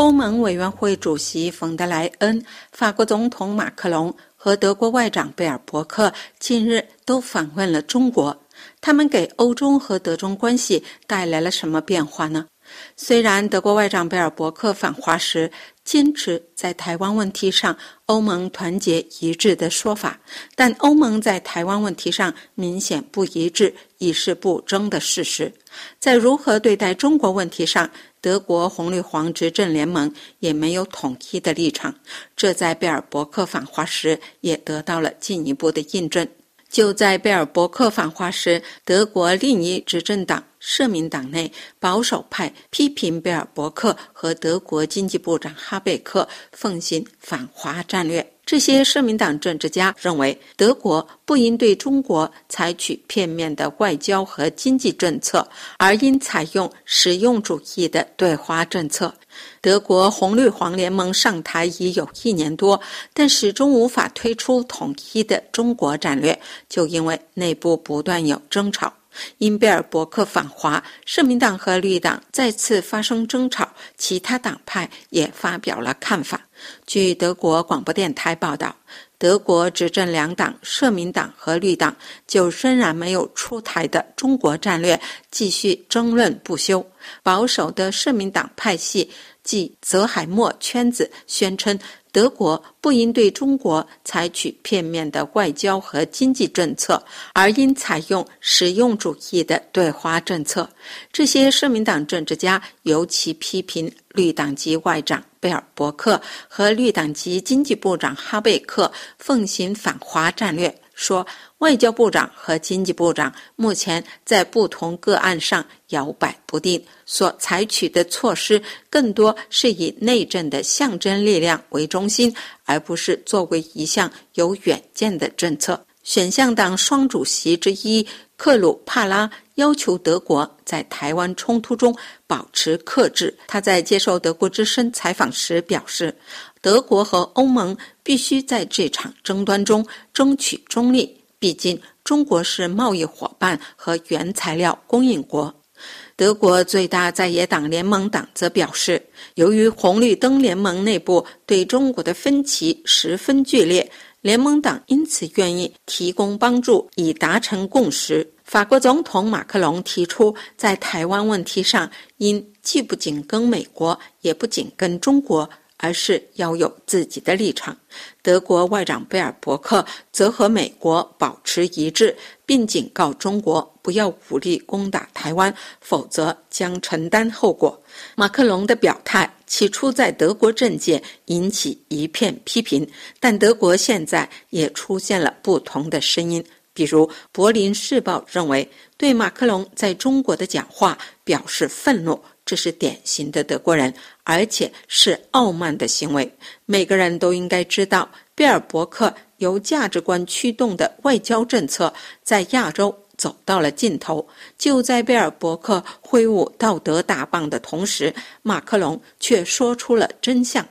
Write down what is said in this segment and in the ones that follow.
欧盟委员会主席冯德莱恩、法国总统马克龙和德国外长贝尔伯克近日都访问了中国，他们给欧中和德中关系带来了什么变化呢？虽然德国外长贝尔伯克访华时坚持在台湾问题上欧盟团结一致的说法，但欧盟在台湾问题上明显不一致已是不争的事实。在如何对待中国问题上，德国红绿黄执政联盟也没有统一的立场，这在贝尔伯克访华时也得到了进一步的印证。就在贝尔伯克访华时，德国另一执政党社民党内保守派批评贝尔伯克和德国经济部长哈贝克奉行反华战略。这些社民党政治家认为，德国不应对中国采取片面的外交和经济政策，而应采用实用主义的对华政策。德国红绿黄联盟上台已有一年多，但始终无法推出统一的中国战略，就因为内部不断有争吵。因贝尔伯克访华，社民党和绿党再次发生争吵，其他党派也发表了看法。据德国广播电台报道，德国执政两党社民党和绿党就仍然没有出台的中国战略继续争论不休。保守的社民党派系。即泽海默圈子宣称，德国不应对中国采取片面的外交和经济政策，而应采用实用主义的对华政策。这些社民党政治家尤其批评绿党籍外长贝尔伯克和绿党籍经济部长哈贝克奉行反华战略。说，外交部长和经济部长目前在不同个案上摇摆不定，所采取的措施更多是以内政的象征力量为中心，而不是作为一项有远见的政策。选项党双主席之一克鲁帕拉要求德国在台湾冲突中保持克制。他在接受德国之声采访时表示。德国和欧盟必须在这场争端中争取中立，毕竟中国是贸易伙伴和原材料供应国。德国最大在野党联盟党则表示，由于红绿灯联盟内部对中国的分歧十分剧烈，联盟党因此愿意提供帮助以达成共识。法国总统马克龙提出，在台湾问题上应既不紧跟美国，也不紧跟中国。而是要有自己的立场。德国外长贝尔伯克则和美国保持一致，并警告中国不要武力攻打台湾，否则将承担后果。马克龙的表态起初在德国政界引起一片批评，但德国现在也出现了不同的声音。比如，《柏林世报》认为，对马克龙在中国的讲话表示愤怒。这是典型的德国人，而且是傲慢的行为。每个人都应该知道，贝尔伯克由价值观驱动的外交政策在亚洲走到了尽头。就在贝尔伯克挥舞道德大棒的同时，马克龙却说出了真相。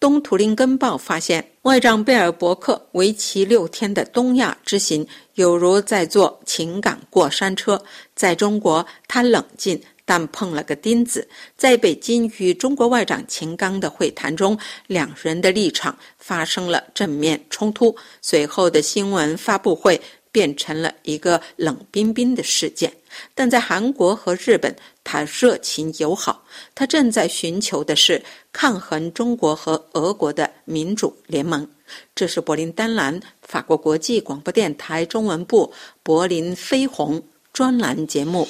东图林根报发现，外长贝尔伯克为期六天的东亚之行，有如在坐情感过山车。在中国，他冷静。但碰了个钉子，在北京与中国外长秦刚的会谈中，两人的立场发生了正面冲突。随后的新闻发布会变成了一个冷冰冰的事件。但在韩国和日本，他热情友好。他正在寻求的是抗衡中国和俄国的民主联盟。这是柏林丹兰法国国际广播电台中文部柏林飞鸿专栏节目。